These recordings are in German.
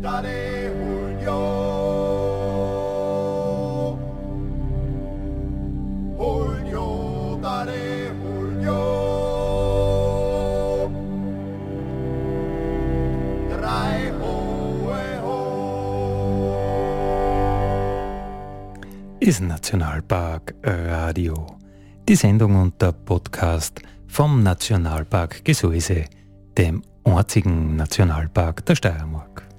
Dare Julio. Julio, dare Julio. Drei hohe ho. ist Nationalpark Radio. Die Sendung und der Podcast vom Nationalpark Gesäuse, dem einzigen Nationalpark der Steiermark.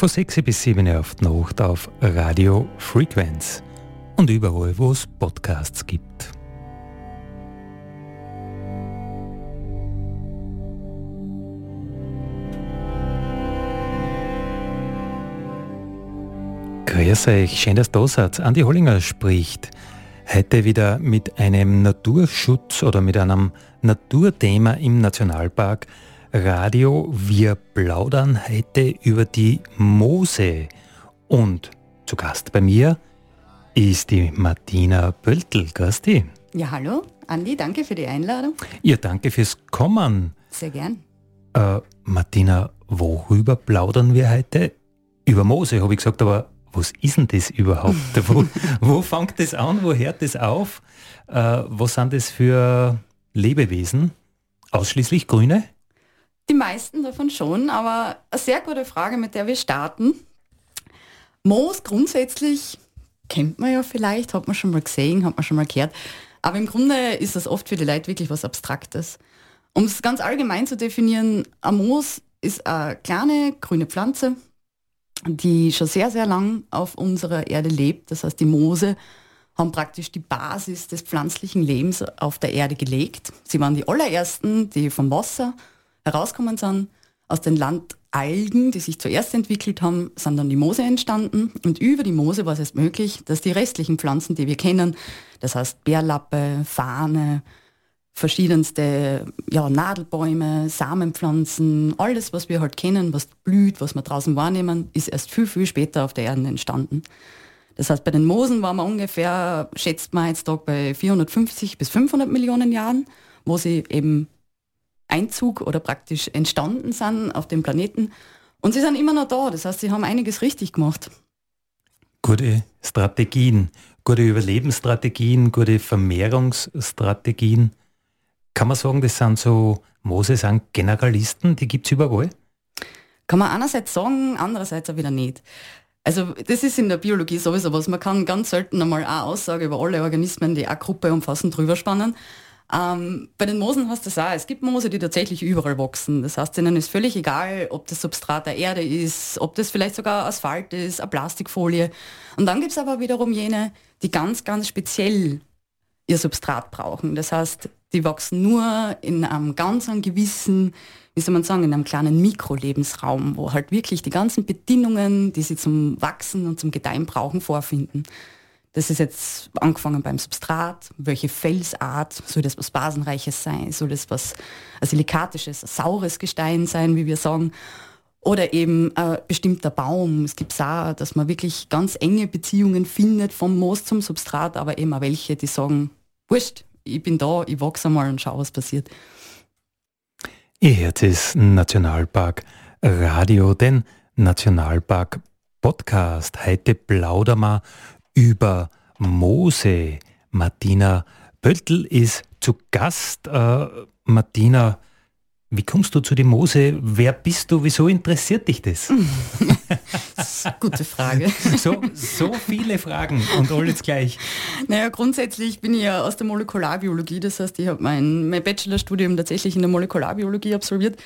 Von 6 bis 7 Uhr auf Nacht auf Radio Frequenz und überall, wo es Podcasts gibt. Grüß euch, schön, dass du da seid. Andi Hollinger spricht heute wieder mit einem Naturschutz oder mit einem Naturthema im Nationalpark Radio. Wir plaudern heute über die Moose. Und zu Gast bei mir ist die Martina Pöltl. Dich. Ja, hallo, Andi, danke für die Einladung. Ja, danke fürs Kommen. Sehr gern. Äh, Martina, worüber plaudern wir heute? Über Moose, habe ich gesagt, aber was ist denn das überhaupt? wo, wo fängt das an? Wo hört das auf? Äh, was sind das für Lebewesen? Ausschließlich Grüne? Die meisten davon schon, aber eine sehr gute Frage, mit der wir starten. Moos grundsätzlich kennt man ja vielleicht, hat man schon mal gesehen, hat man schon mal gehört. Aber im Grunde ist das oft für die Leute wirklich was Abstraktes. Um es ganz allgemein zu definieren, ein Moos ist eine kleine grüne Pflanze, die schon sehr, sehr lang auf unserer Erde lebt. Das heißt, die Moose haben praktisch die Basis des pflanzlichen Lebens auf der Erde gelegt. Sie waren die allerersten, die vom Wasser herauskommen sind. Aus den Landalgen, die sich zuerst entwickelt haben, sind dann die Moose entstanden. Und über die Moose war es erst möglich, dass die restlichen Pflanzen, die wir kennen, das heißt Bärlappe, Fahne, verschiedenste ja, Nadelbäume, Samenpflanzen, alles, was wir halt kennen, was blüht, was wir draußen wahrnehmen, ist erst viel, viel später auf der Erde entstanden. Das heißt, bei den Moosen waren wir ungefähr, schätzt man jetzt bei 450 bis 500 Millionen Jahren, wo sie eben Einzug oder praktisch entstanden sind auf dem Planeten. Und sie sind immer noch da. Das heißt, sie haben einiges richtig gemacht. Gute Strategien, gute Überlebensstrategien, gute Vermehrungsstrategien. Kann man sagen, das sind so, Moose sind Generalisten, die gibt es überall? Kann man einerseits sagen, andererseits auch wieder nicht. Also das ist in der Biologie sowieso was. Man kann ganz selten einmal eine Aussage über alle Organismen, die eine Gruppe umfassen, drüber spannen. Ähm, bei den Moosen hast du das auch. Es gibt Moose, die tatsächlich überall wachsen. Das heißt, ihnen ist völlig egal, ob das Substrat der Erde ist, ob das vielleicht sogar Asphalt ist, eine Plastikfolie. Und dann gibt es aber wiederum jene, die ganz, ganz speziell ihr Substrat brauchen. Das heißt, die wachsen nur in einem ganz gewissen, wie soll man sagen, in einem kleinen Mikrolebensraum, wo halt wirklich die ganzen Bedingungen, die sie zum Wachsen und zum Gedeihen brauchen, vorfinden. Das ist jetzt angefangen beim Substrat, welche Felsart, soll das was Basenreiches sein, soll das was silikatisches, saures Gestein sein, wie wir sagen, oder eben ein bestimmter Baum. Es gibt auch, dass man wirklich ganz enge Beziehungen findet vom Moos zum Substrat, aber eben auch welche, die sagen, wurscht, ich bin da, ich wachse mal und schau, was passiert. Ihr hört es Nationalpark Radio, den Nationalpark Podcast. Heute plaudern wir über Moose. Martina Pöltl ist zu Gast. Äh, Martina, wie kommst du zu den Moose? Wer bist du? Wieso interessiert dich das? Gute Frage. So, so viele Fragen und alles gleich. Naja, grundsätzlich bin ich ja aus der Molekularbiologie, das heißt, ich habe mein, mein Bachelorstudium tatsächlich in der Molekularbiologie absolviert,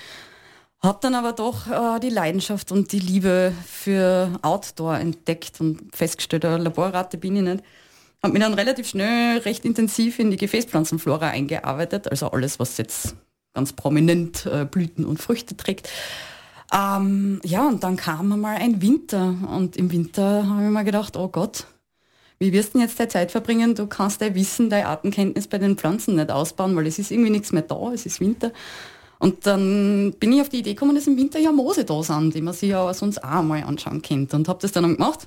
habe dann aber doch äh, die Leidenschaft und die Liebe für Outdoor entdeckt und festgestellt, eine Laborratte bin ich nicht. Habe mich dann relativ schnell recht intensiv in die Gefäßpflanzenflora eingearbeitet, also alles, was jetzt ganz prominent äh, Blüten und Früchte trägt. Ähm, ja, und dann kam einmal ein Winter und im Winter habe ich mir gedacht, oh Gott, wie wirst du jetzt deine Zeit verbringen? Du kannst dein Wissen, deine Artenkenntnis bei den Pflanzen nicht ausbauen, weil es ist irgendwie nichts mehr da, es ist Winter. Und dann bin ich auf die Idee gekommen, dass im Winter ja Moose da sind, die man sich ja sonst auch mal anschauen könnte. Und habe das dann gemacht.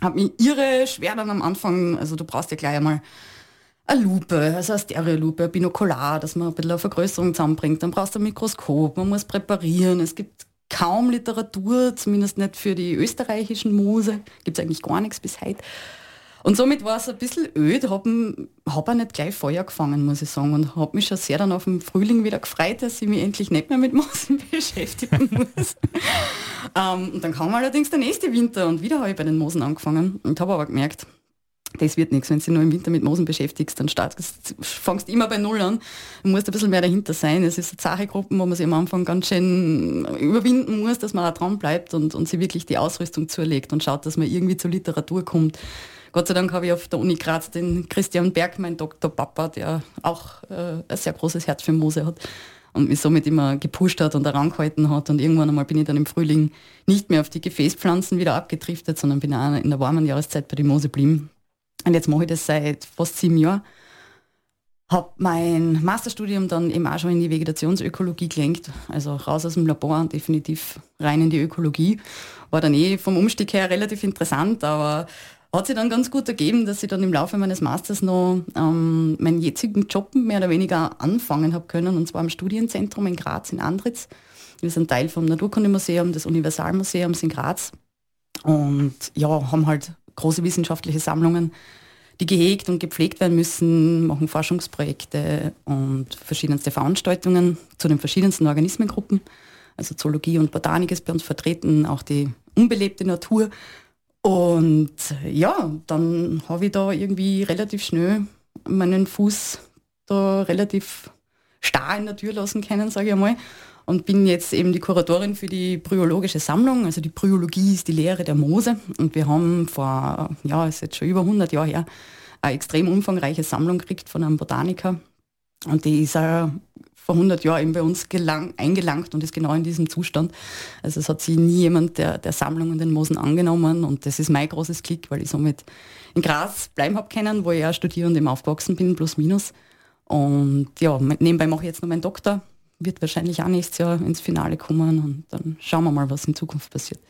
Habe mich irre schwer dann am Anfang, also du brauchst ja gleich einmal eine Lupe, also eine Stereolupe, ein Binokular, dass man ein bisschen eine Vergrößerung zusammenbringt. Dann brauchst du ein Mikroskop, man muss präparieren. Es gibt kaum Literatur, zumindest nicht für die österreichischen Moose. Gibt es eigentlich gar nichts bis heute. Und somit war es ein bisschen öd, habe hab auch nicht gleich Feuer gefangen, muss ich sagen. Und habe mich schon sehr dann auf den Frühling wieder gefreut, dass ich mich endlich nicht mehr mit Moosen beschäftigen muss. ähm, und dann kam allerdings der nächste Winter und wieder habe ich bei den Moosen angefangen und habe aber gemerkt, das wird nichts. Wenn du dich nur im Winter mit Moosen beschäftigst, dann startest, fangst immer bei Null an. Du musst ein bisschen mehr dahinter sein. Es ist eine Zachegruppe, wo man sich am Anfang ganz schön überwinden muss, dass man auch dran bleibt und, und sich wirklich die Ausrüstung zulegt und schaut, dass man irgendwie zur Literatur kommt. Gott sei Dank habe ich auf der Uni Graz den Christian Berg, mein Doktor Papa, der auch äh, ein sehr großes Herz für Moose hat und mich somit immer gepusht hat und herangehalten hat. Und irgendwann einmal bin ich dann im Frühling nicht mehr auf die Gefäßpflanzen wieder abgedriftet, sondern bin auch in der warmen Jahreszeit bei den Moose geblieben. Und jetzt mache ich das seit fast sieben Jahren. Habe mein Masterstudium dann eben auch schon in die Vegetationsökologie gelenkt, also raus aus dem Labor und definitiv rein in die Ökologie. War dann eh vom Umstieg her relativ interessant, aber hat sich dann ganz gut ergeben, dass ich dann im Laufe meines Masters noch ähm, meinen jetzigen Job mehr oder weniger anfangen habe können, und zwar im Studienzentrum in Graz in Andritz. Wir sind Teil vom Naturkundemuseum des Universalmuseums in Graz und ja, haben halt große wissenschaftliche Sammlungen, die gehegt und gepflegt werden müssen, machen Forschungsprojekte und verschiedenste Veranstaltungen zu den verschiedensten Organismengruppen. Also Zoologie und Botanik ist bei uns vertreten, auch die unbelebte Natur und ja, dann habe ich da irgendwie relativ schnell meinen Fuß da relativ starr in der Tür lassen können, sage ich einmal. Und bin jetzt eben die Kuratorin für die bryologische Sammlung. Also die Bryologie ist die Lehre der Moose. Und wir haben vor, ja, ist jetzt schon über 100 Jahre her, eine extrem umfangreiche Sammlung gekriegt von einem Botaniker. Und die ist auch vor 100 Jahren eben bei uns gelang, eingelangt und ist genau in diesem Zustand. Also es hat sich nie jemand der, der Sammlungen den Moosen angenommen und das ist mein großes Klick, weil ich somit in Graz bleiben habe können, wo ich ja studiere und eben aufgewachsen bin, plus minus. Und ja, nebenbei mache ich jetzt noch meinen Doktor, wird wahrscheinlich auch nächstes Jahr ins Finale kommen und dann schauen wir mal, was in Zukunft passiert.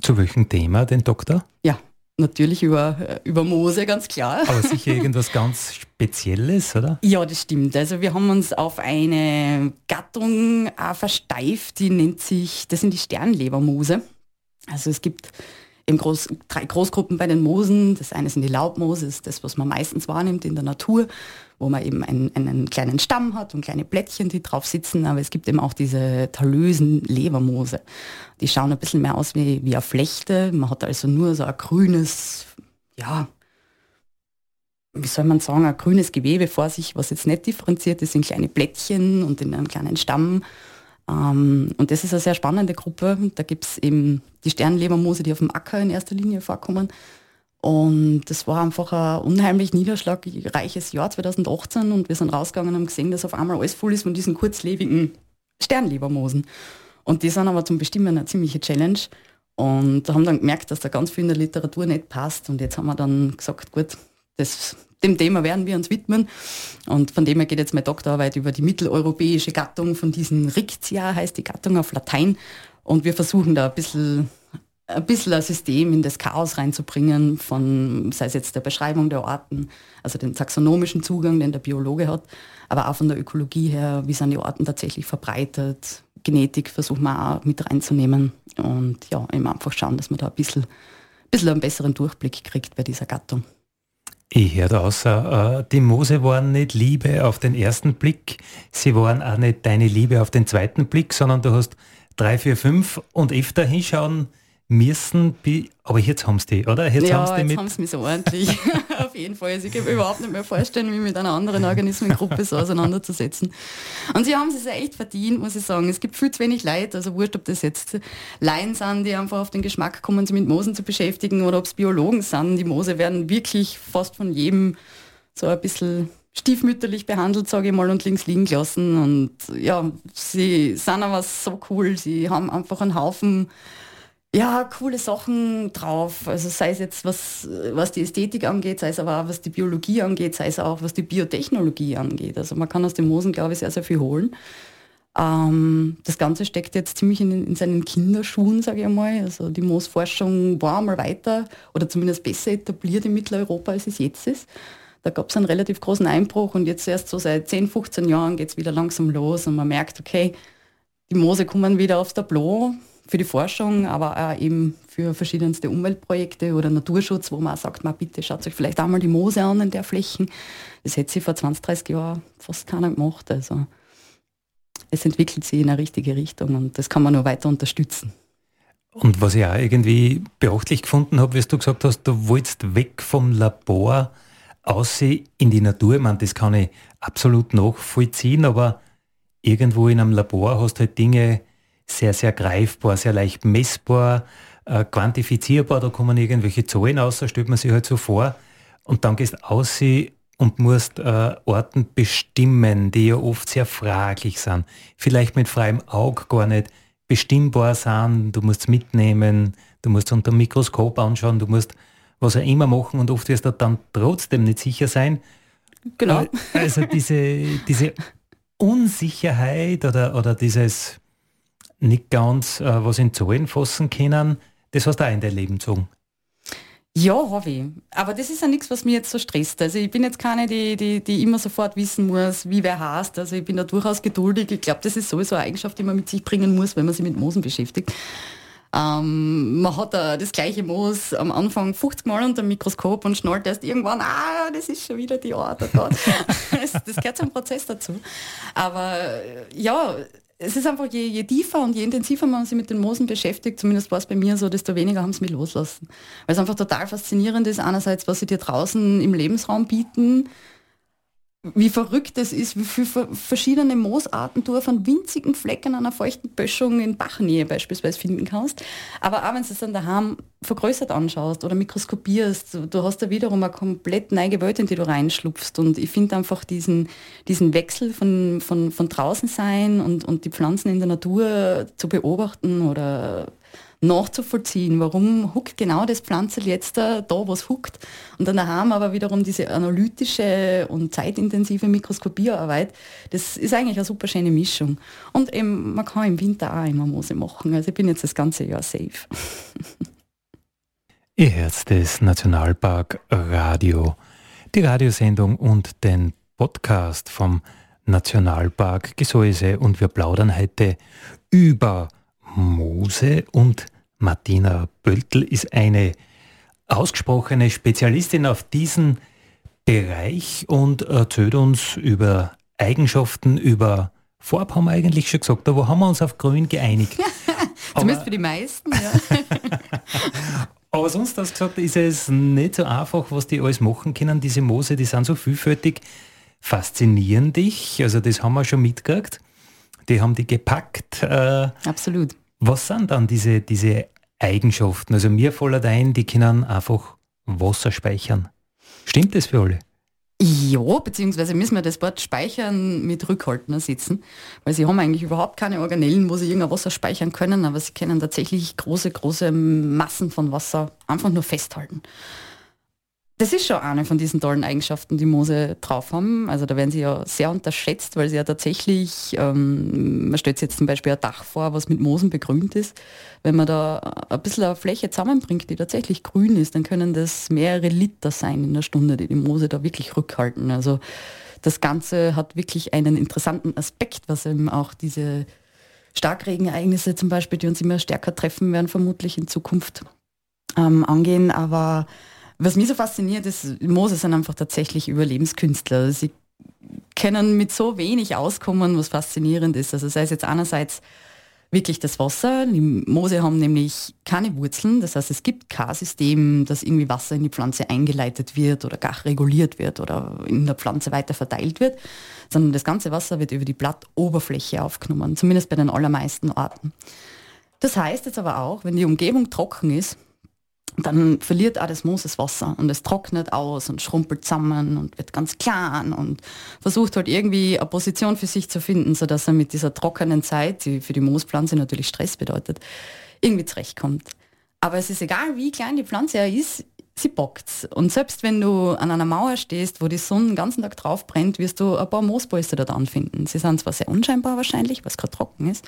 Zu welchem Thema den Doktor? Ja, natürlich über, äh, über Moose, ganz klar. Aber sicher irgendwas ganz Spezielles, oder? Ja, das stimmt. Also wir haben uns auf eine Gattung äh, versteift, die nennt sich, das sind die Sternlebermoose. Also es gibt eben groß, drei Großgruppen bei den Moosen. Das eine sind die Laubmoose, das ist das, was man meistens wahrnimmt in der Natur, wo man eben einen, einen kleinen Stamm hat und kleine Blättchen, die drauf sitzen. Aber es gibt eben auch diese talösen Lebermoose. Die schauen ein bisschen mehr aus wie, wie eine Flechte. Man hat also nur so ein grünes, ja, wie soll man sagen, ein grünes Gewebe vor sich, was jetzt nicht differenziert ist in kleine Blättchen und in einem kleinen Stamm. Ähm, und das ist eine sehr spannende Gruppe. Da gibt es eben die Sternlebermoose, die auf dem Acker in erster Linie vorkommen. Und das war einfach ein unheimlich niederschlagreiches Jahr 2018 und wir sind rausgegangen und haben gesehen, dass auf einmal alles voll ist von diesen kurzlebigen Sternlebermoosen. Und die sind aber zum Bestimmen eine ziemliche Challenge. Und haben dann gemerkt, dass da ganz viel in der Literatur nicht passt. Und jetzt haben wir dann gesagt, gut, das dem Thema werden wir uns widmen. Und von dem her geht jetzt meine Doktorarbeit über die mitteleuropäische Gattung von diesen Rictia, heißt die Gattung auf Latein. Und wir versuchen da ein bisschen ein bisschen ein System in das Chaos reinzubringen, von, sei es jetzt der Beschreibung der Orten, also den taxonomischen Zugang, den der Biologe hat, aber auch von der Ökologie her, wie sind die Orten tatsächlich verbreitet, Genetik versuchen wir auch mit reinzunehmen und ja, eben einfach schauen, dass man da ein bisschen, ein bisschen einen besseren Durchblick kriegt bei dieser Gattung. Ich höre da außer, äh, die Mose waren nicht Liebe auf den ersten Blick, sie waren auch nicht deine Liebe auf den zweiten Blick, sondern du hast drei, vier, fünf und öfter hinschauen müssen, aber jetzt haben sie die, oder? Jetzt ja, haben sie jetzt haben sie mich so ordentlich. Auf jeden Fall. Also ich kann mir überhaupt nicht mehr vorstellen, wie mit einer anderen Organismengruppe so auseinanderzusetzen. Und sie haben es echt verdient, muss ich sagen. Es gibt viel zu wenig Leute, also wurscht, ob das jetzt Laien sind, die einfach auf den Geschmack kommen, sich mit Moosen zu beschäftigen oder ob es Biologen sind. Die Moose werden wirklich fast von jedem so ein bisschen stiefmütterlich behandelt, sage ich mal, und links liegen gelassen. Und ja, sie sind aber so cool. Sie haben einfach einen Haufen ja, coole Sachen drauf. Also sei es jetzt, was, was die Ästhetik angeht, sei es aber auch, was die Biologie angeht, sei es auch, was die Biotechnologie angeht. Also man kann aus den Moosen, glaube ich, sehr, sehr viel holen. Ähm, das Ganze steckt jetzt ziemlich in, in seinen Kinderschuhen, sage ich einmal. Also die Moosforschung war einmal weiter oder zumindest besser etabliert in Mitteleuropa, als es jetzt ist. Da gab es einen relativ großen Einbruch und jetzt erst so seit 10, 15 Jahren geht es wieder langsam los und man merkt, okay, die Moose kommen wieder aufs Tableau für die Forschung, aber auch eben für verschiedenste Umweltprojekte oder Naturschutz, wo man auch sagt, man bitte schaut euch vielleicht einmal die Moose an in der Flächen. Das hätte sie vor 20, 30 Jahren fast keiner gemacht. Also es entwickelt sich in eine richtige Richtung und das kann man nur weiter unterstützen. Und was ich auch irgendwie beachtlich gefunden habe, wie du gesagt hast, du wolltest weg vom Labor aussehen in die Natur. Ich meine, das kann ich absolut nachvollziehen, aber irgendwo in einem Labor hast du halt Dinge sehr, sehr greifbar, sehr leicht messbar, äh, quantifizierbar. Da kommen irgendwelche Zahlen aus, da stellt man sich halt so vor. Und dann gehst du aus und musst äh, Orten bestimmen, die ja oft sehr fraglich sind. Vielleicht mit freiem Auge gar nicht bestimmbar sind. Du musst mitnehmen, du musst unter dem Mikroskop anschauen, du musst was auch immer machen und oft wirst du dann trotzdem nicht sicher sein. Genau. Äh, also diese, diese Unsicherheit oder, oder dieses nicht ganz äh, was in Zahlen fassen können, das hast du auch in dein Leben gezogen. Ja, habe ich. Aber das ist ja nichts, was mich jetzt so stresst. Also ich bin jetzt keine, die, die, die immer sofort wissen muss, wie wer heißt. Also ich bin da durchaus geduldig. Ich glaube, das ist sowieso eine Eigenschaft, die man mit sich bringen muss, wenn man sich mit Moosen beschäftigt. Ähm, man hat da das gleiche Moos am Anfang 50 Mal unter dem Mikroskop und schnallt erst irgendwann, ah, das ist schon wieder die Art. Oh das, das gehört zum Prozess dazu. Aber ja, es ist einfach, je, je tiefer und je intensiver man sich mit den Moosen beschäftigt, zumindest war es bei mir so, desto weniger haben sie mich loslassen. Weil es einfach total faszinierend ist, einerseits, was sie dir draußen im Lebensraum bieten, wie verrückt es ist, wie viele verschiedene Moosarten du auf einen winzigen Fleck an einer feuchten Böschung in Bachnähe beispielsweise finden kannst. Aber auch wenn du es dann daheim vergrößert anschaust oder mikroskopierst, du hast da wiederum eine komplett neue Welt, in die du reinschlupfst. Und ich finde einfach diesen, diesen Wechsel von, von, von draußen sein und, und die Pflanzen in der Natur zu beobachten oder nachzuvollziehen, warum huckt genau das Pflanzel jetzt da, was huckt. Und dann haben aber wiederum diese analytische und zeitintensive Mikroskopiearbeit, das ist eigentlich eine super schöne Mischung. Und eben, man kann im Winter auch immer Moose machen. Also ich bin jetzt das ganze Jahr safe. Ihr Herz des Nationalpark Radio, die Radiosendung und den Podcast vom Nationalpark Gesäuse und wir plaudern heute über Moose und Martina Böltl ist eine ausgesprochene Spezialistin auf diesen Bereich und erzählt uns über Eigenschaften, über Farb haben wir eigentlich schon gesagt, aber haben wir uns auf Grün geeinigt. Zumindest für die meisten, ja. aber sonst hast du gesagt, ist es nicht so einfach, was die alles machen können. Diese Moose, die sind so vielfältig, faszinieren dich. Also das haben wir schon mitgekriegt. Die haben die gepackt. Äh, Absolut. Was sind dann diese, diese Eigenschaften? Also mir fällt ein, die können einfach Wasser speichern. Stimmt das für alle? Ja, beziehungsweise müssen wir das Wort speichern mit Rückhalten ersetzen, weil sie haben eigentlich überhaupt keine Organellen, wo sie irgendein Wasser speichern können, aber sie können tatsächlich große, große Massen von Wasser einfach nur festhalten. Das ist schon eine von diesen tollen Eigenschaften, die Moose drauf haben. Also da werden sie ja sehr unterschätzt, weil sie ja tatsächlich, ähm, man stellt sich jetzt zum Beispiel ein Dach vor, was mit Moosen begrünt ist. Wenn man da ein bisschen eine Fläche zusammenbringt, die tatsächlich grün ist, dann können das mehrere Liter sein in der Stunde, die die Moose da wirklich rückhalten. Also das Ganze hat wirklich einen interessanten Aspekt, was eben auch diese Starkregenereignisse zum Beispiel, die uns immer stärker treffen werden, vermutlich in Zukunft ähm, angehen. Aber was mich so fasziniert ist, Mose sind einfach tatsächlich Überlebenskünstler. Sie können mit so wenig auskommen, was faszinierend ist. Also sei es jetzt einerseits wirklich das Wasser. Die Moose haben nämlich keine Wurzeln, das heißt es gibt kein System, dass irgendwie Wasser in die Pflanze eingeleitet wird oder gar reguliert wird oder in der Pflanze weiter verteilt wird, sondern das ganze Wasser wird über die Blattoberfläche aufgenommen, zumindest bei den allermeisten Arten. Das heißt jetzt aber auch, wenn die Umgebung trocken ist, dann verliert auch das Moos das Wasser und es trocknet aus und schrumpelt zusammen und wird ganz klein und versucht halt irgendwie eine Position für sich zu finden, sodass er mit dieser trockenen Zeit, die für die Moospflanze natürlich Stress bedeutet, irgendwie zurechtkommt. Aber es ist egal, wie klein die Pflanze ja ist, sie bockt. Und selbst wenn du an einer Mauer stehst, wo die Sonne den ganzen Tag drauf brennt, wirst du ein paar Moosbolster dort anfinden. Sie sind zwar sehr unscheinbar wahrscheinlich, weil es gerade trocken ist,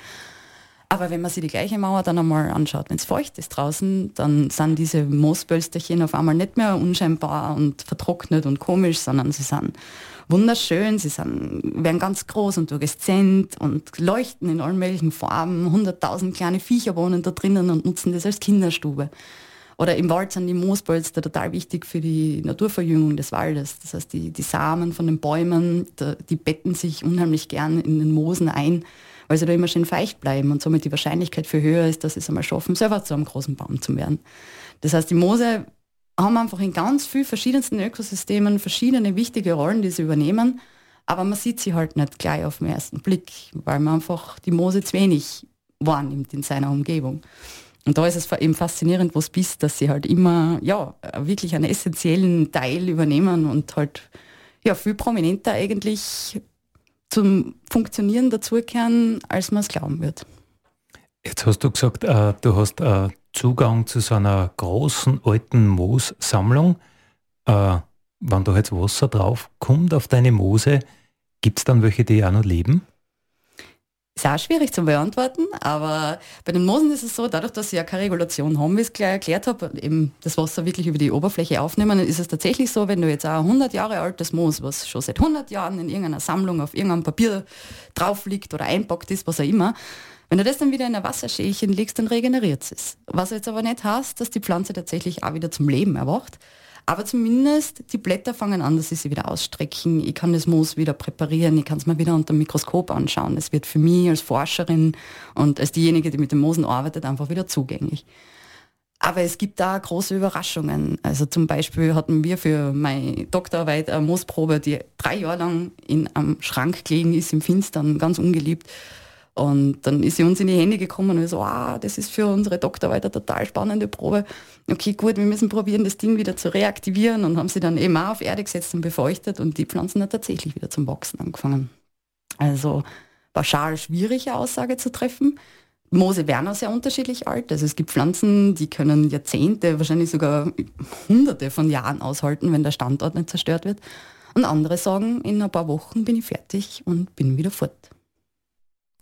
aber wenn man sich die gleiche Mauer dann einmal anschaut, wenn es feucht ist draußen, dann sind diese Moosbölsterchen auf einmal nicht mehr unscheinbar und vertrocknet und komisch, sondern sie sind wunderschön, sie sind, werden ganz groß und durchgeszent und leuchten in allen möglichen Farben. Hunderttausend kleine Viecher wohnen da drinnen und nutzen das als Kinderstube. Oder im Wald sind die Moosbolster total wichtig für die Naturverjüngung des Waldes. Das heißt, die, die Samen von den Bäumen, die betten sich unheimlich gern in den Moosen ein weil sie da immer schön feucht bleiben und somit die Wahrscheinlichkeit für höher ist, dass sie es einmal schaffen, selber zu einem großen Baum zu werden. Das heißt, die Moose haben einfach in ganz vielen verschiedensten Ökosystemen verschiedene wichtige Rollen, die sie übernehmen, aber man sieht sie halt nicht gleich auf den ersten Blick, weil man einfach die Moose zu wenig wahrnimmt in seiner Umgebung. Und da ist es eben faszinierend, wo es bist, dass sie halt immer, ja, wirklich einen essentiellen Teil übernehmen und halt, ja, viel prominenter eigentlich zum Funktionieren dazukehren, als man es glauben wird. Jetzt hast du gesagt, äh, du hast äh, Zugang zu so einer großen alten Moossammlung. Äh, wenn da jetzt Wasser drauf kommt auf deine Moose, gibt es dann welche, die auch noch leben? Ist auch schwierig zu beantworten, aber bei den Moosen ist es so, dadurch, dass sie ja keine Regulation haben, wie ich es gleich erklärt habe, eben das Wasser wirklich über die Oberfläche aufnehmen, ist es tatsächlich so, wenn du jetzt ein 100 Jahre altes Moos, was schon seit 100 Jahren in irgendeiner Sammlung auf irgendeinem Papier drauf liegt oder einpackt ist, was auch immer, wenn du das dann wieder in ein Wasserschälchen legst, dann regeneriert es. Was jetzt aber nicht heißt, dass die Pflanze tatsächlich auch wieder zum Leben erwacht, aber zumindest die Blätter fangen an, dass sie sich wieder ausstrecken. Ich kann das Moos wieder präparieren. Ich kann es mir wieder unter dem Mikroskop anschauen. Es wird für mich als Forscherin und als diejenige, die mit den Moosen arbeitet, einfach wieder zugänglich. Aber es gibt da große Überraschungen. Also zum Beispiel hatten wir für meine Doktorarbeit eine Moosprobe, die drei Jahre lang in einem Schrank gelegen ist, im Finstern, ganz ungeliebt. Und dann ist sie uns in die Hände gekommen und wir so, ah, das ist für unsere Doktorarbeit eine total spannende Probe. Okay, gut, wir müssen probieren, das Ding wieder zu reaktivieren und haben sie dann eben auch auf Erde gesetzt und befeuchtet und die Pflanzen hat tatsächlich wieder zum Wachsen angefangen. Also pauschal schwierige Aussage zu treffen. Moose werden auch sehr unterschiedlich alt. Also es gibt Pflanzen, die können Jahrzehnte, wahrscheinlich sogar Hunderte von Jahren aushalten, wenn der Standort nicht zerstört wird. Und andere sagen, in ein paar Wochen bin ich fertig und bin wieder fort.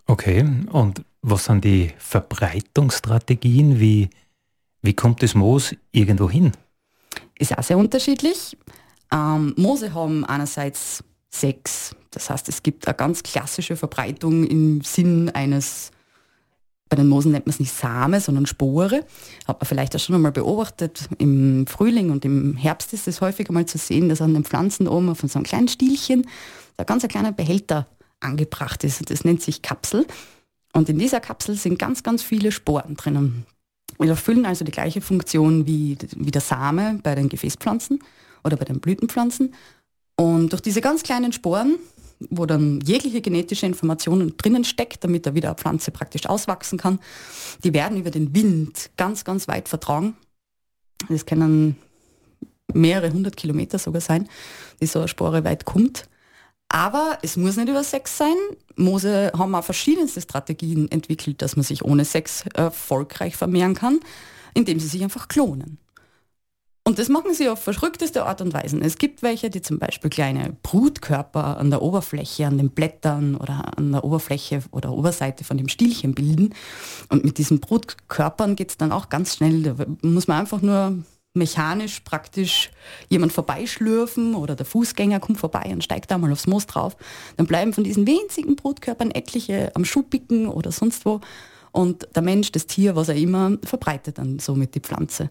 Okay, und was sind die Verbreitungsstrategien? Wie, wie kommt das Moos irgendwo hin? Ist auch sehr unterschiedlich. Ähm, Moose haben einerseits Sex, das heißt, es gibt eine ganz klassische Verbreitung im Sinn eines, bei den Moosen nennt man es nicht Same, sondern Spore. Hat man vielleicht auch schon einmal beobachtet. Im Frühling und im Herbst ist es häufig einmal zu sehen, dass an den Pflanzen oben auf so einem kleinen Stielchen ein ganz kleiner Behälter angebracht ist. Das nennt sich Kapsel. Und in dieser Kapsel sind ganz, ganz viele Sporen drinnen. Wir erfüllen also die gleiche Funktion wie, wie der Same bei den Gefäßpflanzen oder bei den Blütenpflanzen. Und durch diese ganz kleinen Sporen, wo dann jegliche genetische Information drinnen steckt, damit da wieder eine Pflanze praktisch auswachsen kann, die werden über den Wind ganz, ganz weit vertragen. Das können mehrere hundert Kilometer sogar sein, die so eine Spore weit kommt. Aber es muss nicht über Sex sein. Mose haben auch verschiedenste Strategien entwickelt, dass man sich ohne Sex erfolgreich vermehren kann, indem sie sich einfach klonen. Und das machen sie auf verrückteste Art und Weise. Es gibt welche, die zum Beispiel kleine Brutkörper an der Oberfläche, an den Blättern oder an der Oberfläche oder Oberseite von dem Stielchen bilden. Und mit diesen Brutkörpern geht es dann auch ganz schnell. Da muss man einfach nur mechanisch praktisch jemand vorbeischlürfen oder der Fußgänger kommt vorbei und steigt da mal aufs Moos drauf, dann bleiben von diesen winzigen Brutkörpern etliche am Schuppigen oder sonst wo und der Mensch, das Tier, was er immer, verbreitet dann somit die Pflanze.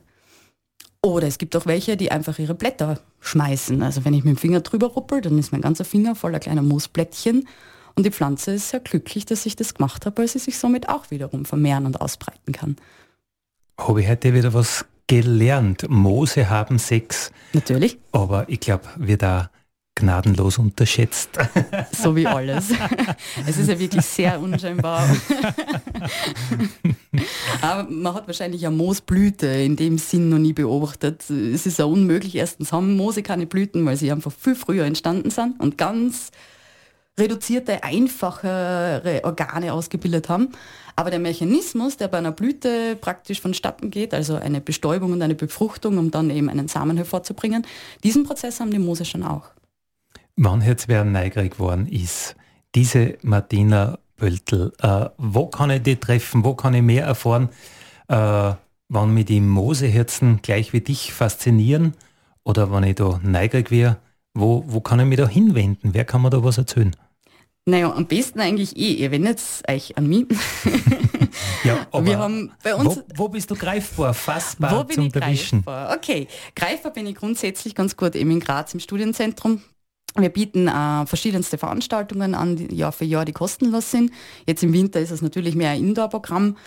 Oder es gibt auch welche, die einfach ihre Blätter schmeißen. Also wenn ich mit dem Finger drüber ruppel, dann ist mein ganzer Finger voller kleiner Moosblättchen und die Pflanze ist sehr glücklich, dass ich das gemacht habe, weil sie sich somit auch wiederum vermehren und ausbreiten kann. Habe ich heute wieder was gelernt. Mose haben Sex. Natürlich. Aber ich glaube, wir da gnadenlos unterschätzt. So wie alles. Es ist ja wirklich sehr unscheinbar. Aber man hat wahrscheinlich eine Moosblüte in dem Sinn noch nie beobachtet. Es ist ja unmöglich. Erstens haben Moose keine Blüten, weil sie einfach viel früher entstanden sind und ganz reduzierte, einfachere Organe ausgebildet haben. Aber der Mechanismus, der bei einer Blüte praktisch vonstatten geht, also eine Bestäubung und eine Befruchtung, um dann eben einen Samen hervorzubringen, diesen Prozess haben die Moose schon auch. Wann jetzt wer neugierig geworden ist, diese Martina Böltl, äh, wo kann ich die treffen, wo kann ich mehr erfahren, äh, wann mich die Moseherzen gleich wie dich faszinieren oder wenn ich da neugierig wäre, wo, wo kann ich mich da hinwenden? Wer kann mir da was erzählen? Naja, am besten eigentlich eh, ihr wendet euch an mich. ja, aber wir haben bei uns, wo, wo bist du greifbar, fassbar wo bin zum ich Erwischen? Greifbar? Okay, greifbar bin ich grundsätzlich ganz gut eben in Graz im Studienzentrum. Wir bieten äh, verschiedenste Veranstaltungen an, die Jahr für Jahr, die kostenlos sind. Jetzt im Winter ist es natürlich mehr ein Indoor-Programm.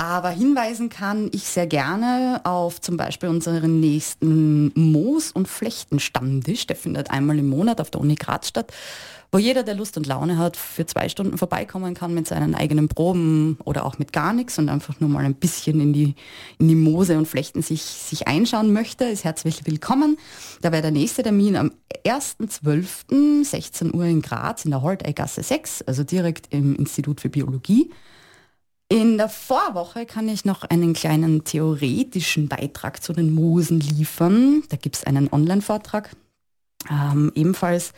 Aber hinweisen kann ich sehr gerne auf zum Beispiel unseren nächsten Moos- und Flechtenstammtisch. Der findet einmal im Monat auf der Uni Graz statt wo jeder, der Lust und Laune hat, für zwei Stunden vorbeikommen kann mit seinen eigenen Proben oder auch mit gar nichts und einfach nur mal ein bisschen in die, in die Moose und Flechten sich, sich einschauen möchte, ist herzlich willkommen. Da wäre der nächste Termin am 1.12. 16 Uhr in Graz in der Holteigasse 6, also direkt im Institut für Biologie. In der Vorwoche kann ich noch einen kleinen theoretischen Beitrag zu den Moosen liefern. Da gibt es einen Online-Vortrag, ähm, ebenfalls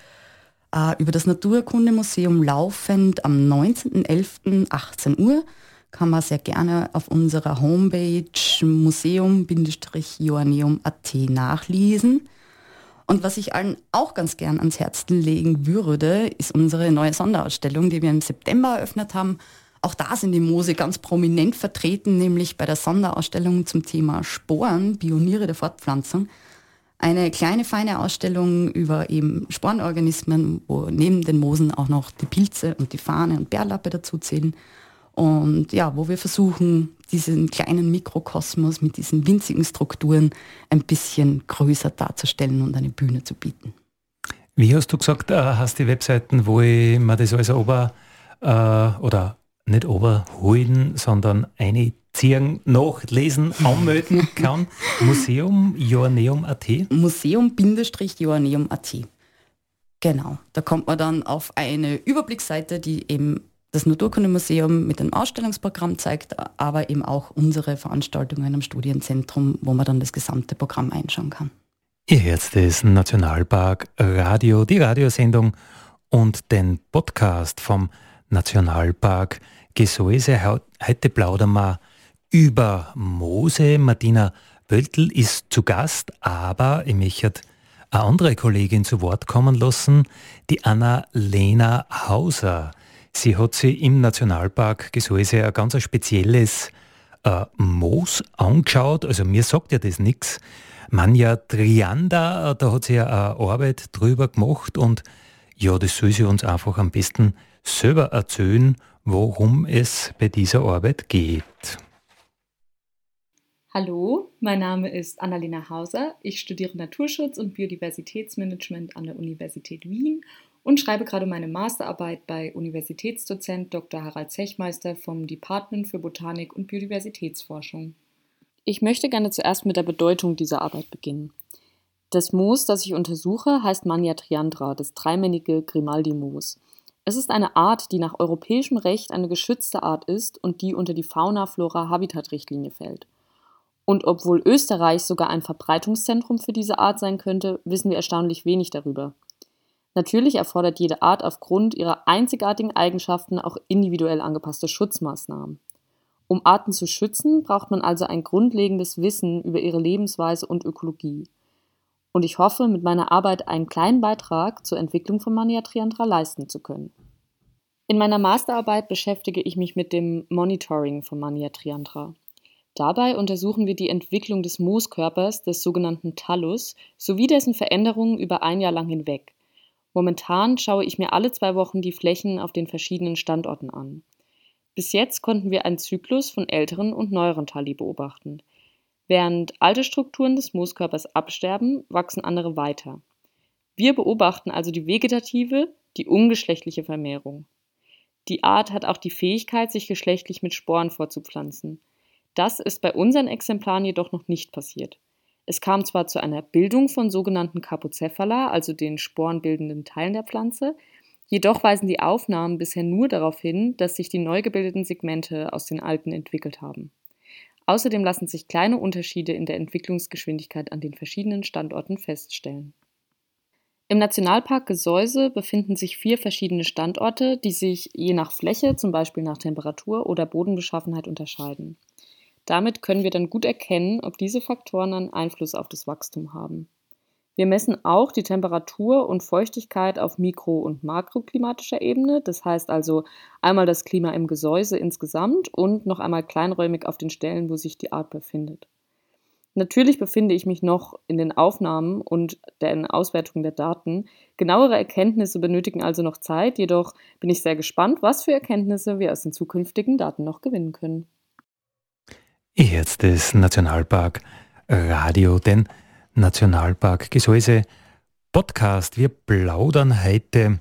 äh, über das Naturkundemuseum laufend am 19.11.18 Uhr. Kann man sehr gerne auf unserer Homepage museum-joanneum.at nachlesen. Und was ich allen auch ganz gern ans Herz legen würde, ist unsere neue Sonderausstellung, die wir im September eröffnet haben. Auch da sind die Moose ganz prominent vertreten, nämlich bei der Sonderausstellung zum Thema Sporen, Pioniere der Fortpflanzung eine kleine feine Ausstellung über eben Sporenorganismen, wo neben den Moosen auch noch die Pilze und die Fahne und Bärlappe dazu zählen. Und ja, wo wir versuchen, diesen kleinen Mikrokosmos mit diesen winzigen Strukturen ein bisschen größer darzustellen und eine Bühne zu bieten. Wie hast du gesagt, äh, hast die Webseiten, wo ich mir das alles ober äh, oder nicht oberholen, sondern eine ziehen, nachlesen, anmelden kann. Museum Joanneum.at. Museum-Joanneum.at. Genau. Da kommt man dann auf eine Überblicksseite, die eben das Naturkundemuseum mit dem Ausstellungsprogramm zeigt, aber eben auch unsere Veranstaltungen am Studienzentrum, wo man dann das gesamte Programm einschauen kann. Ihr hört das Nationalpark Radio, die Radiosendung und den Podcast vom Nationalpark Gesäuse. Heute plaudern wir über Mose. Martina Böltl ist zu Gast, aber ich möchte eine andere Kollegin zu Wort kommen lassen, die Anna-Lena Hauser. Sie hat sich im Nationalpark Gesäuse ein ganz spezielles äh, Moos angeschaut. Also mir sagt ja das nichts. Manja Trianda, da hat sie ja eine Arbeit drüber gemacht und ja, das soll sie uns einfach am besten selber erzählen, worum es bei dieser Arbeit geht. Hallo, mein Name ist Annalena Hauser. Ich studiere Naturschutz und Biodiversitätsmanagement an der Universität Wien und schreibe gerade meine Masterarbeit bei Universitätsdozent Dr. Harald Zechmeister vom Department für Botanik und Biodiversitätsforschung. Ich möchte gerne zuerst mit der Bedeutung dieser Arbeit beginnen. Das Moos, das ich untersuche, heißt Mania triandra, das dreimännige Grimaldi-Moos. Es ist eine Art, die nach europäischem Recht eine geschützte Art ist und die unter die Fauna-Flora-Habitat-Richtlinie fällt. Und obwohl Österreich sogar ein Verbreitungszentrum für diese Art sein könnte, wissen wir erstaunlich wenig darüber. Natürlich erfordert jede Art aufgrund ihrer einzigartigen Eigenschaften auch individuell angepasste Schutzmaßnahmen. Um Arten zu schützen, braucht man also ein grundlegendes Wissen über ihre Lebensweise und Ökologie. Und ich hoffe, mit meiner Arbeit einen kleinen Beitrag zur Entwicklung von Mania triandra leisten zu können. In meiner Masterarbeit beschäftige ich mich mit dem Monitoring von Mania triandra. Dabei untersuchen wir die Entwicklung des Mooskörpers, des sogenannten Thallus, sowie dessen Veränderungen über ein Jahr lang hinweg. Momentan schaue ich mir alle zwei Wochen die Flächen auf den verschiedenen Standorten an. Bis jetzt konnten wir einen Zyklus von älteren und neueren Thalli beobachten. Während alte Strukturen des Mooskörpers absterben, wachsen andere weiter. Wir beobachten also die vegetative, die ungeschlechtliche Vermehrung. Die Art hat auch die Fähigkeit, sich geschlechtlich mit Sporen vorzupflanzen. Das ist bei unseren Exemplaren jedoch noch nicht passiert. Es kam zwar zu einer Bildung von sogenannten Capocephala, also den sporenbildenden Teilen der Pflanze, jedoch weisen die Aufnahmen bisher nur darauf hin, dass sich die neu gebildeten Segmente aus den alten entwickelt haben. Außerdem lassen sich kleine Unterschiede in der Entwicklungsgeschwindigkeit an den verschiedenen Standorten feststellen. Im Nationalpark Gesäuse befinden sich vier verschiedene Standorte, die sich je nach Fläche, zum Beispiel nach Temperatur oder Bodenbeschaffenheit, unterscheiden. Damit können wir dann gut erkennen, ob diese Faktoren einen Einfluss auf das Wachstum haben. Wir messen auch die Temperatur und Feuchtigkeit auf mikro- und makroklimatischer Ebene, das heißt also einmal das Klima im Gesäuse insgesamt und noch einmal kleinräumig auf den Stellen, wo sich die Art befindet. Natürlich befinde ich mich noch in den Aufnahmen und der Auswertung der Daten. Genauere Erkenntnisse benötigen also noch Zeit, jedoch bin ich sehr gespannt, was für Erkenntnisse wir aus den zukünftigen Daten noch gewinnen können. Jetzt ist Nationalpark Radio, den Nationalpark Gesäuse Podcast. Wir plaudern heute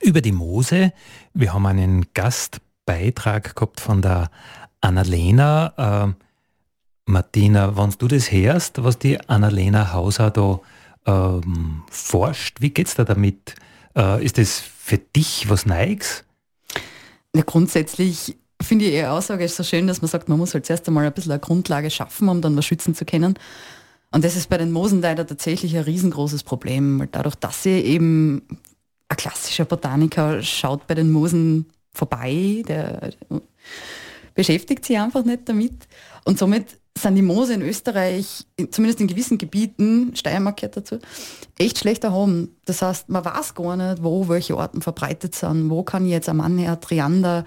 über die Moose. Wir haben einen Gastbeitrag gehabt von der Annalena. Äh, Martina, wenn du das hörst, was die Annalena Hauser da ähm, forscht, wie geht es da damit? Äh, ist das für dich was Neues? Ja, grundsätzlich finde ich Ihre Aussage ist so schön, dass man sagt, man muss halt zuerst einmal ein bisschen eine Grundlage schaffen, um dann was schützen zu können. Und das ist bei den Moosen leider tatsächlich ein riesengroßes Problem, weil dadurch, dass sie eben ein klassischer Botaniker schaut bei den Moosen vorbei, der beschäftigt sich einfach nicht damit. Und somit sind die Moose in Österreich, zumindest in gewissen Gebieten, Steiermark gehört dazu, echt schlecht erhoben. Das heißt, man weiß gar nicht, wo welche Orten verbreitet sind, wo kann ich jetzt am Annäher Triander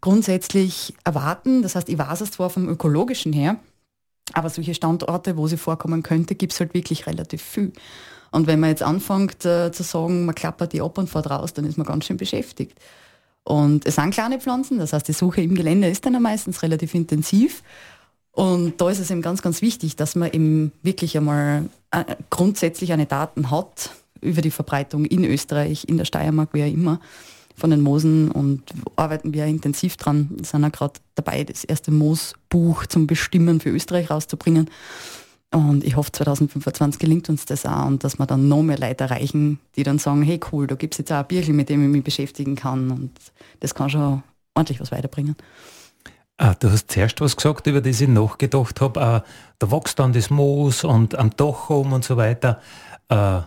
grundsätzlich erwarten. Das heißt, ich weiß es zwar vom ökologischen her, aber solche Standorte, wo sie vorkommen könnte, gibt es halt wirklich relativ viel. Und wenn man jetzt anfängt äh, zu sagen, man klappert die ab und fährt raus, dann ist man ganz schön beschäftigt. Und es sind kleine Pflanzen, das heißt, die Suche im Gelände ist dann meistens relativ intensiv. Und da ist es eben ganz, ganz wichtig, dass man eben wirklich einmal äh, grundsätzlich eine Daten hat über die Verbreitung in Österreich, in der Steiermark, wie auch immer, von den Moosen und arbeiten wir intensiv dran. Wir sind ja gerade dabei, das erste Moosbuch zum Bestimmen für Österreich rauszubringen. Und ich hoffe, 2025 gelingt uns das auch und dass wir dann noch mehr Leute erreichen, die dann sagen, hey cool, da gibt es jetzt auch ein Bierchen, mit dem ich mich beschäftigen kann und das kann schon ordentlich was weiterbringen. Ah, du hast zuerst was gesagt, über das ich nachgedacht habe. Ah, da wächst dann das Moos und am Dach oben und so weiter. Ah,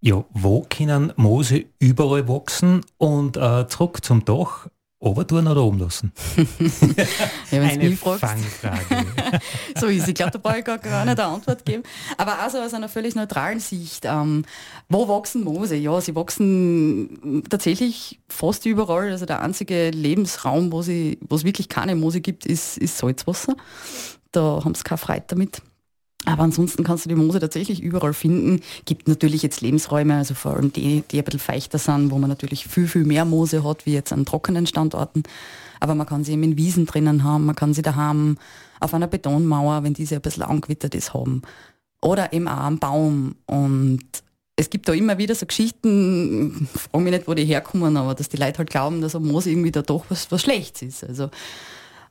ja, wo können Moose überall wachsen und äh, zurück zum Dach oben tun oder oben lassen? ja, eine Fangfrage. so ist Ich glaube, da brauche ich gar, gar nicht eine Antwort geben. Aber also aus einer völlig neutralen Sicht. Ähm, wo wachsen Moose? Ja, sie wachsen tatsächlich fast überall. Also der einzige Lebensraum, wo, sie, wo es wirklich keine Moose gibt, ist, ist Salzwasser. Da haben sie keine Freude damit. Aber ansonsten kannst du die Moose tatsächlich überall finden. Gibt natürlich jetzt Lebensräume, also vor allem die, die ein bisschen feuchter sind, wo man natürlich viel, viel mehr Moose hat, wie jetzt an trockenen Standorten. Aber man kann sie eben in Wiesen drinnen haben, man kann sie daheim auf einer Betonmauer, wenn diese ein bisschen angewittert ist, haben. Oder eben auch am Baum. Und es gibt da immer wieder so Geschichten, ich frage mich nicht, wo die herkommen, aber dass die Leute halt glauben, dass ein Moos irgendwie da doch was, was Schlechtes ist. Also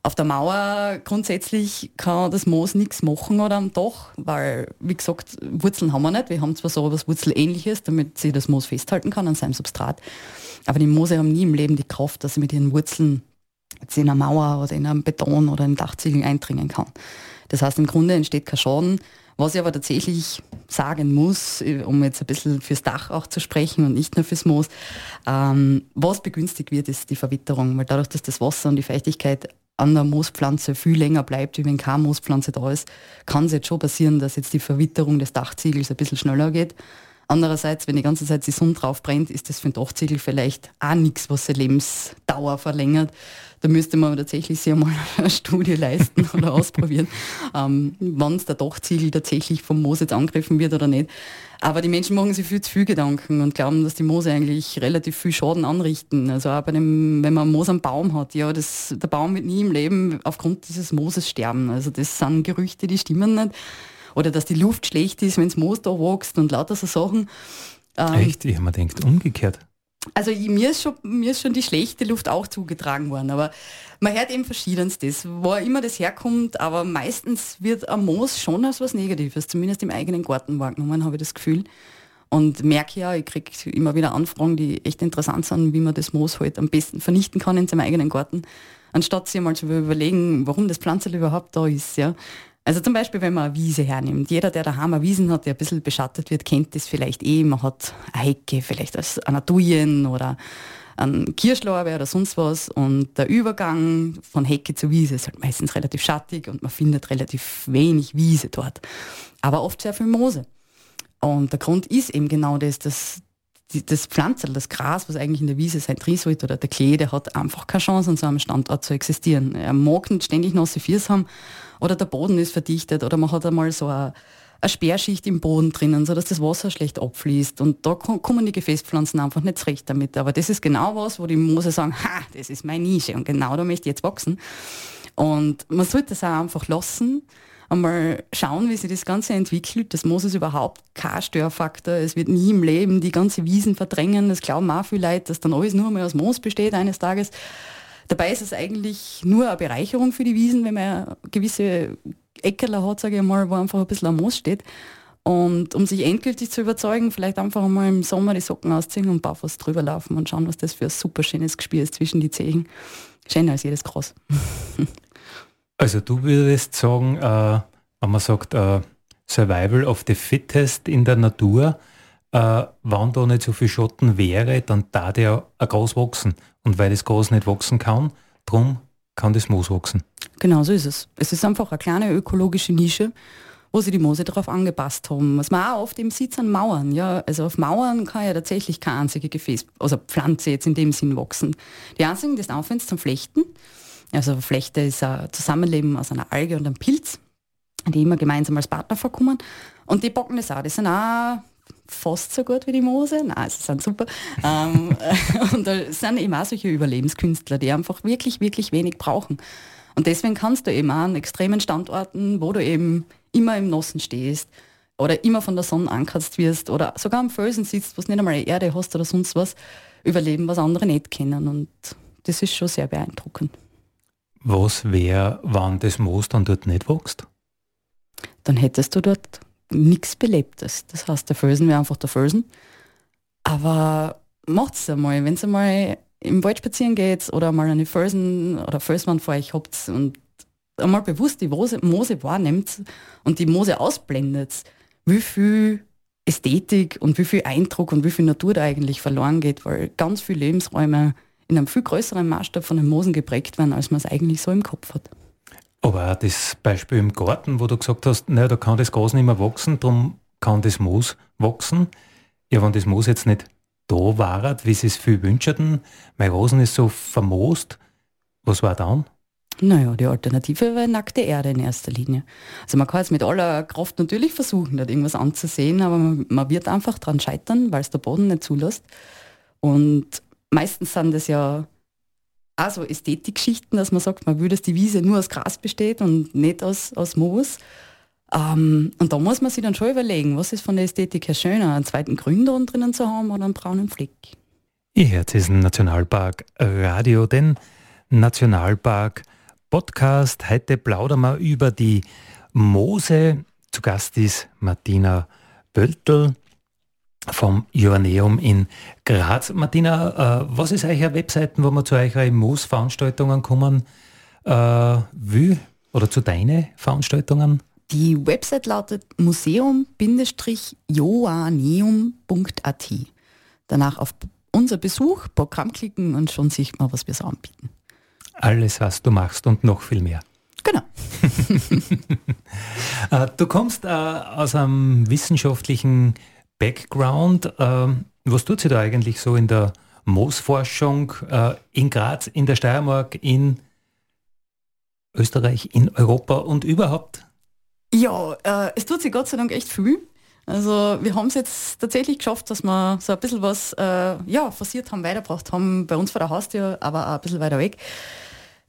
auf der Mauer grundsätzlich kann das Moos nichts machen oder am Dach, weil, wie gesagt, Wurzeln haben wir nicht. Wir haben zwar so etwas Wurzelähnliches, damit sie das Moos festhalten kann an seinem Substrat. Aber die Moose haben nie im Leben die Kraft, dass sie mit ihren Wurzeln jetzt in einer Mauer oder in einem Beton oder in Dachziegel eindringen kann. Das heißt, im Grunde entsteht kein Schaden. Was ich aber tatsächlich sagen muss, um jetzt ein bisschen fürs Dach auch zu sprechen und nicht nur fürs Moos, ähm, was begünstigt wird, ist die Verwitterung, weil dadurch, dass das Wasser und die Feuchtigkeit an der Moospflanze viel länger bleibt, wie wenn keine Moospflanze da ist, kann es jetzt schon passieren, dass jetzt die Verwitterung des Dachziegels ein bisschen schneller geht. Andererseits, wenn die ganze Zeit die Sonne drauf brennt, ist das für ein Dachziegel vielleicht auch nichts, was seine Lebensdauer verlängert. Da müsste man tatsächlich sich einmal eine Studie leisten oder ausprobieren, ähm, wann der Dachziegel tatsächlich vom Moos jetzt angegriffen wird oder nicht. Aber die Menschen machen sich viel zu viel Gedanken und glauben, dass die Moose eigentlich relativ viel Schaden anrichten. Also auch bei dem, wenn man Moos am Baum hat, ja, das, der Baum wird nie im Leben aufgrund dieses Mooses sterben. Also das sind Gerüchte, die stimmen nicht oder dass die Luft schlecht ist, wenn das Moos da wächst und lauter so Sachen. Ähm, Echt? Ich habe mir gedacht, umgekehrt. Also mir, ist schon, mir ist schon die schlechte Luft auch zugetragen worden, aber man hört eben verschiedenstes, wo immer das herkommt, aber meistens wird ein Moos schon als was Negatives, zumindest im eigenen Garten wahrgenommen, habe ich das Gefühl. Und merke ja, ich kriege immer wieder Anfragen, die echt interessant sind, wie man das Moos halt am besten vernichten kann in seinem eigenen Garten, anstatt sich mal zu überlegen, warum das Pflanzel überhaupt da ist. Ja. Also zum Beispiel, wenn man eine Wiese hernimmt. Jeder, der daheim eine Wiesen hat, der ein bisschen beschattet wird, kennt das vielleicht eh. Man hat eine Hecke, vielleicht als Anatolien oder ein Kirschlorbeer oder sonst was. Und der Übergang von Hecke zu Wiese ist halt meistens relativ schattig und man findet relativ wenig Wiese dort. Aber oft sehr viel Moose. Und der Grund ist eben genau das, dass das Pflanzel, das Gras, was eigentlich in der Wiese sein drin sollte, oder der Klee, der hat einfach keine Chance, an so einem Standort zu existieren. Er mag nicht ständig nasse Fiers haben oder der Boden ist verdichtet oder man hat einmal so eine, eine Sperrschicht im Boden drinnen, sodass das Wasser schlecht abfließt. Und da kommen die Gefäßpflanzen einfach nicht zurecht damit. Aber das ist genau was, wo die Moose sagen, ha, das ist meine Nische und genau da möchte ich jetzt wachsen. Und man sollte das auch einfach lassen, einmal schauen, wie sich das Ganze entwickelt. Das Moos ist überhaupt kein Störfaktor. Es wird nie im Leben die ganze Wiesen verdrängen. Das glauben auch viele Leute, dass dann alles nur mehr aus Moos besteht eines Tages. Dabei ist es eigentlich nur eine Bereicherung für die Wiesen, wenn man gewisse Eckerler hat, sage ich mal, wo einfach ein bisschen am Moos steht. Und um sich endgültig zu überzeugen, vielleicht einfach einmal im Sommer die Socken ausziehen und barfuß drüber laufen und schauen, was das für ein super schönes Gespiel ist zwischen die Zehen. Schöner als jedes Gras. also du würdest sagen, äh, wenn man sagt, äh, Survival of the Fittest in der Natur, äh, wenn da nicht so viel Schatten wäre, dann da der ein Gras wachsen. Und weil das Gras nicht wachsen kann, drum kann das Moos wachsen. Genau so ist es. Es ist einfach eine kleine ökologische Nische, wo sie die Moose darauf angepasst haben. Was man auch oft eben sieht, an Mauern. Ja, also auf Mauern kann ja tatsächlich keine einzige Gefäß, also Pflanze jetzt in dem Sinn wachsen. Die einzigen, die aufwenden zum Flechten. Also Flechte ist ein Zusammenleben aus einer Alge und einem Pilz, die immer gemeinsam als Partner vorkommen. Und die bocken das auch. Das sind auch fast so gut wie die Moose. Nein, sie sind super. ähm, und da sind eben auch solche Überlebenskünstler, die einfach wirklich, wirklich wenig brauchen. Und deswegen kannst du eben auch an extremen Standorten, wo du eben immer im Nossen stehst oder immer von der Sonne ankratzt wirst oder sogar am Felsen sitzt, wo du nicht einmal eine Erde hast oder sonst was, überleben, was andere nicht kennen. Und das ist schon sehr beeindruckend. Was wäre, wann das Moos dann dort nicht wächst? Dann hättest du dort nichts Belebtes. Das heißt, der Felsen wäre einfach der Felsen. Aber macht es einmal, wenn ihr mal im Wald spazieren geht oder mal eine Felsen oder Felswand vor euch habt und einmal bewusst die Moose, Moose wahrnimmt und die Moose ausblendet, wie viel Ästhetik und wie viel Eindruck und wie viel Natur da eigentlich verloren geht, weil ganz viele Lebensräume in einem viel größeren Maßstab von den Moosen geprägt werden, als man es eigentlich so im Kopf hat. Aber auch das Beispiel im Garten, wo du gesagt hast, naja, da kann das Gras nicht mehr wachsen, darum kann das Moos wachsen. Ja, wenn das Moos jetzt nicht da war, wie sie es viel wünschen, mein Rosen ist so vermoost, was war dann? Naja, die Alternative war nackte Erde in erster Linie. Also man kann es mit aller Kraft natürlich versuchen, dort irgendwas anzusehen, aber man, man wird einfach daran scheitern, weil es der Boden nicht zulässt. Und meistens sind das ja auch so Ästhetikgeschichten, dass man sagt, man will, dass die Wiese nur aus Gras besteht und nicht aus, aus Moos. Ähm, und da muss man sich dann schon überlegen, was ist von der Ästhetik her schöner, einen zweiten Grünton drinnen zu haben oder einen braunen Fleck. Ihr hört diesen Nationalpark Radio, den Nationalpark Podcast. Heute plaudern wir über die Moose. Zu Gast ist Martina Böltl vom Joanneum in Graz. Martina, äh, was ist eure Webseiten, wo man zu euren Moos-Veranstaltungen kommen äh, will oder zu deinen Veranstaltungen? Die Website lautet museum-joanneum.at. Danach auf unser Besuch, Programm klicken und schon sieht man, was wir so anbieten. Alles, was du machst und noch viel mehr. Genau. Äh, du kommst äh, aus einem wissenschaftlichen Background. Ähm, was tut sie da eigentlich so in der Moosforschung äh, in Graz, in der Steiermark, in Österreich, in Europa und überhaupt? Ja, äh, es tut sich Gott sei Dank echt viel. Also wir haben es jetzt tatsächlich geschafft, dass wir so ein bisschen was äh, ja, forciert haben, weitergebracht haben, bei uns vor der Haustür, aber auch ein bisschen weiter weg.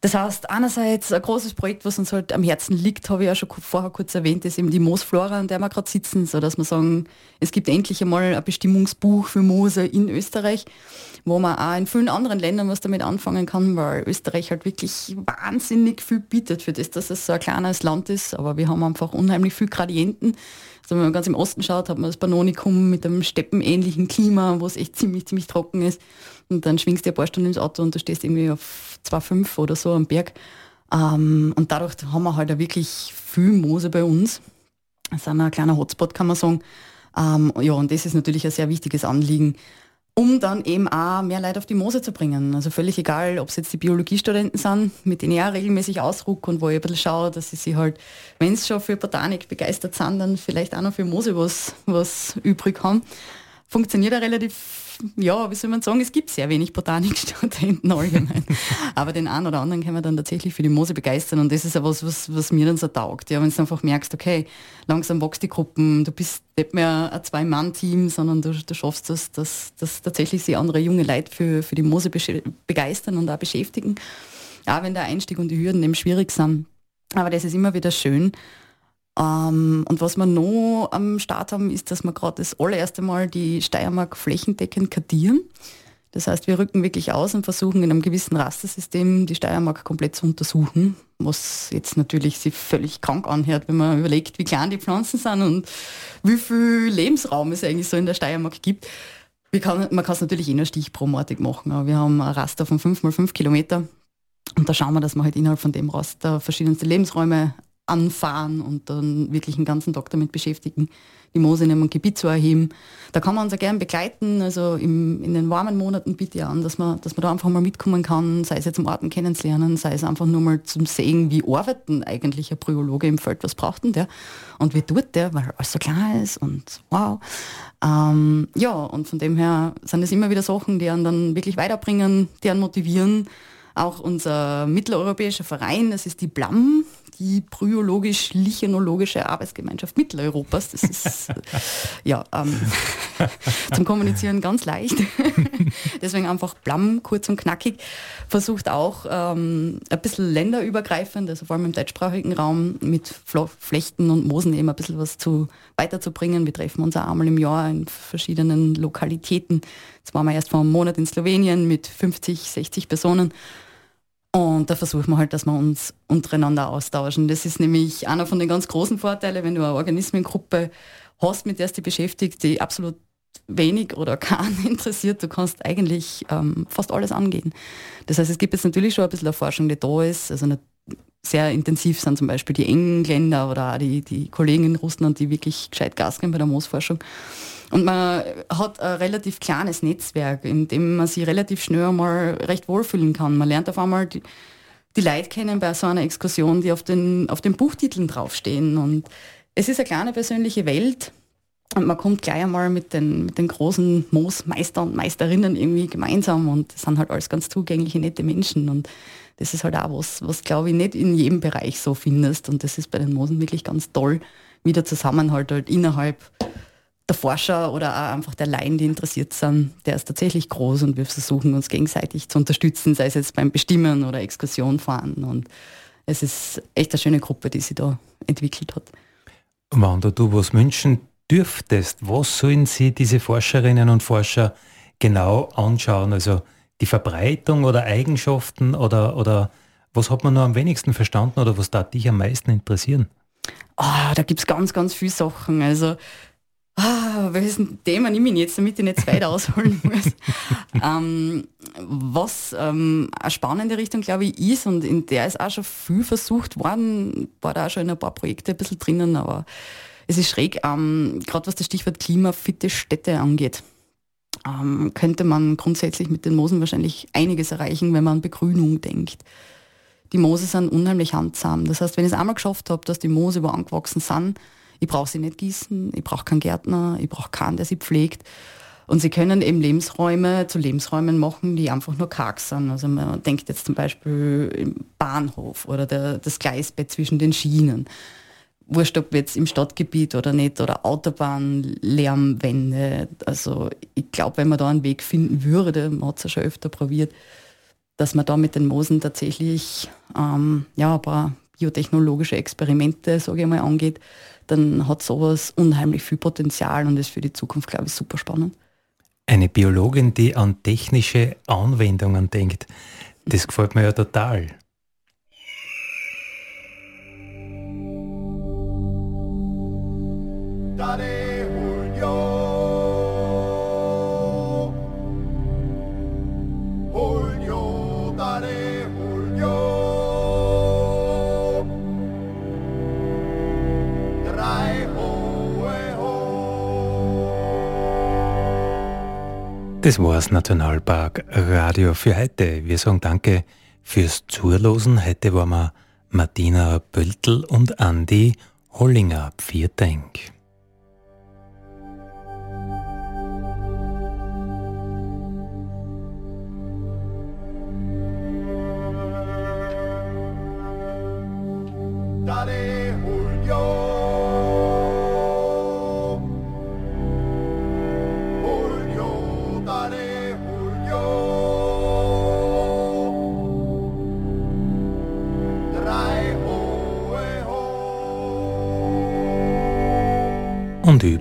Das heißt, einerseits ein großes Projekt, was uns halt am Herzen liegt, habe ich ja schon vorher kurz erwähnt, ist eben die Moosflora, an der wir gerade sitzen, so dass wir sagen, es gibt endlich einmal ein Bestimmungsbuch für Moose in Österreich, wo man auch in vielen anderen Ländern was damit anfangen kann, weil Österreich halt wirklich wahnsinnig viel bietet für das, dass es so ein kleines Land ist, aber wir haben einfach unheimlich viel Gradienten. Also wenn man ganz im Osten schaut, hat man das Panonikum mit einem steppenähnlichen Klima, wo es echt ziemlich, ziemlich trocken ist. Und dann schwingst du ein paar Stunden ins Auto und du stehst irgendwie auf 2,5 oder so am Berg. Ähm, und dadurch haben wir halt auch wirklich viel Moose bei uns. Das ist ein kleiner Hotspot, kann man sagen. Ähm, ja, und das ist natürlich ein sehr wichtiges Anliegen, um dann eben auch mehr Leute auf die Moose zu bringen. Also völlig egal, ob es jetzt die Biologiestudenten sind, mit denen ich auch regelmäßig ausruck und wo ich ein bisschen schaue, dass sie sich halt, wenn sie schon für Botanik begeistert sind, dann vielleicht auch noch für Moose was, was übrig haben. Funktioniert auch relativ ja, wie soll man sagen, es gibt sehr wenig Botanikstudenten allgemein. Aber den einen oder anderen kann man dann tatsächlich für die Moose begeistern und das ist ja was, was, was mir dann so taugt. Ja, wenn du einfach merkst, okay, langsam wächst die Gruppen, du bist nicht mehr ein Zwei-Mann-Team, sondern du, du schaffst das, dass, dass tatsächlich sie andere junge Leute für, für die Moose begeistern und auch beschäftigen. Auch wenn der Einstieg und die Hürden eben schwierig sind. Aber das ist immer wieder schön, ähm, und was wir noch am Start haben, ist, dass wir gerade das allererste Mal die Steiermark flächendeckend kartieren. Das heißt, wir rücken wirklich aus und versuchen in einem gewissen Rastersystem die Steiermark komplett zu untersuchen, was jetzt natürlich sich völlig krank anhört, wenn man überlegt, wie klein die Pflanzen sind und wie viel Lebensraum es eigentlich so in der Steiermark gibt. Kann, man kann es natürlich in einer Stichpromatik machen, aber wir haben ein Raster von 5 mal 5 Kilometer und da schauen wir, dass wir halt innerhalb von dem Raster verschiedenste Lebensräume anfahren und dann wirklich einen ganzen Tag damit beschäftigen, die Moose in einem Gebiet zu erheben. Da kann man uns ja gerne begleiten, also im, in den warmen Monaten bitte ich an, dass man, dass man da einfach mal mitkommen kann, sei es jetzt zum Arten kennenzulernen, sei es einfach nur mal zum Sehen, wie arbeitet eigentlich ein Bryologe im Feld, was braucht denn der und wie tut der, weil alles so klar ist und wow. Ähm, ja, und von dem her sind es immer wieder Sachen, die einen dann wirklich weiterbringen, die einen motivieren. Auch unser mitteleuropäischer Verein, das ist die BLAM, die bryologisch-lichenologische Arbeitsgemeinschaft Mitteleuropas. Das ist ja ähm, zum Kommunizieren ganz leicht. Deswegen einfach Blam, kurz und knackig. Versucht auch ähm, ein bisschen länderübergreifend, also vor allem im deutschsprachigen Raum mit Flechten und Moosen eben ein bisschen was zu, weiterzubringen. Wir treffen uns auch einmal im Jahr in verschiedenen Lokalitäten. Jetzt waren wir erst vor einem Monat in Slowenien mit 50, 60 Personen und da versuchen wir halt, dass wir uns untereinander austauschen. Das ist nämlich einer von den ganz großen Vorteilen, wenn du eine Organismengruppe hast, mit der du dich beschäftigt, die absolut wenig oder keinen interessiert, du kannst eigentlich ähm, fast alles angehen. Das heißt, es gibt jetzt natürlich schon ein bisschen eine Forschung, die da ist. Also sehr intensiv sind zum Beispiel die Engländer oder auch die, die Kollegen in Russland, die wirklich gescheit Gas geben bei der Moosforschung. Und man hat ein relativ kleines Netzwerk, in dem man sich relativ schnell mal recht wohlfühlen kann. Man lernt auf einmal die, die Leute kennen bei so einer Exkursion, die auf den, auf den Buchtiteln draufstehen. Und es ist eine kleine persönliche Welt. Und man kommt gleich einmal mit den, mit den großen Moosmeister und Meisterinnen irgendwie gemeinsam und das sind halt alles ganz zugängliche, nette Menschen. Und das ist halt auch was, was glaube ich nicht in jedem Bereich so findest. Und das ist bei den Moosen wirklich ganz toll, wie der Zusammenhalt halt innerhalb der Forscher oder auch einfach der Laien, die interessiert sind, der ist tatsächlich groß und wir versuchen uns gegenseitig zu unterstützen, sei es jetzt beim Bestimmen oder Exkursion fahren. Und es ist echt eine schöne Gruppe, die sich da entwickelt hat. Wenn du was wünschen dürftest, was sollen Sie diese Forscherinnen und Forscher genau anschauen? Also die Verbreitung oder Eigenschaften oder, oder was hat man noch am wenigsten verstanden oder was darf dich am meisten interessieren? Oh, da gibt es ganz, ganz viele Sachen. Also ah, welches Thema nehme ich jetzt, damit ich nicht weit ausholen muss. ähm, was ähm, eine spannende Richtung, glaube ich, ist und in der ist auch schon viel versucht worden, war da auch schon in ein paar Projekte ein bisschen drinnen, aber es ist schräg, ähm, gerade was das Stichwort klimafitte Städte angeht. Ähm, könnte man grundsätzlich mit den Moosen wahrscheinlich einiges erreichen, wenn man an Begrünung denkt. Die Moose sind unheimlich handsam. Das heißt, wenn ich es einmal geschafft habe, dass die Moose wo angewachsen sind, ich brauche sie nicht gießen, ich brauche keinen Gärtner, ich brauche keinen, der sie pflegt. Und sie können eben Lebensräume zu Lebensräumen machen, die einfach nur karg sind. Also man denkt jetzt zum Beispiel im Bahnhof oder der, das Gleisbett zwischen den Schienen. Wurscht, ob jetzt im Stadtgebiet oder nicht, oder Autobahnlärmwände. Also ich glaube, wenn man da einen Weg finden würde, man hat es ja schon öfter probiert, dass man da mit den Moosen tatsächlich ähm, ja, ein paar biotechnologische Experimente, sage ich mal, angeht, dann hat sowas unheimlich viel Potenzial und ist für die Zukunft, glaube ich, super spannend. Eine Biologin, die an technische Anwendungen denkt, das gefällt mir ja total. Julio, Das war's Nationalpark Radio für heute. Wir sagen danke fürs Zuhören. Heute waren wir Martina Böltl und Andi Hollinger. Vielen Dank.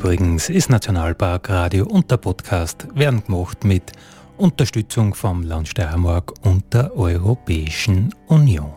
Übrigens ist Nationalpark Radio und der Podcast werden gemacht mit Unterstützung vom Land Steiermark und der Europäischen Union.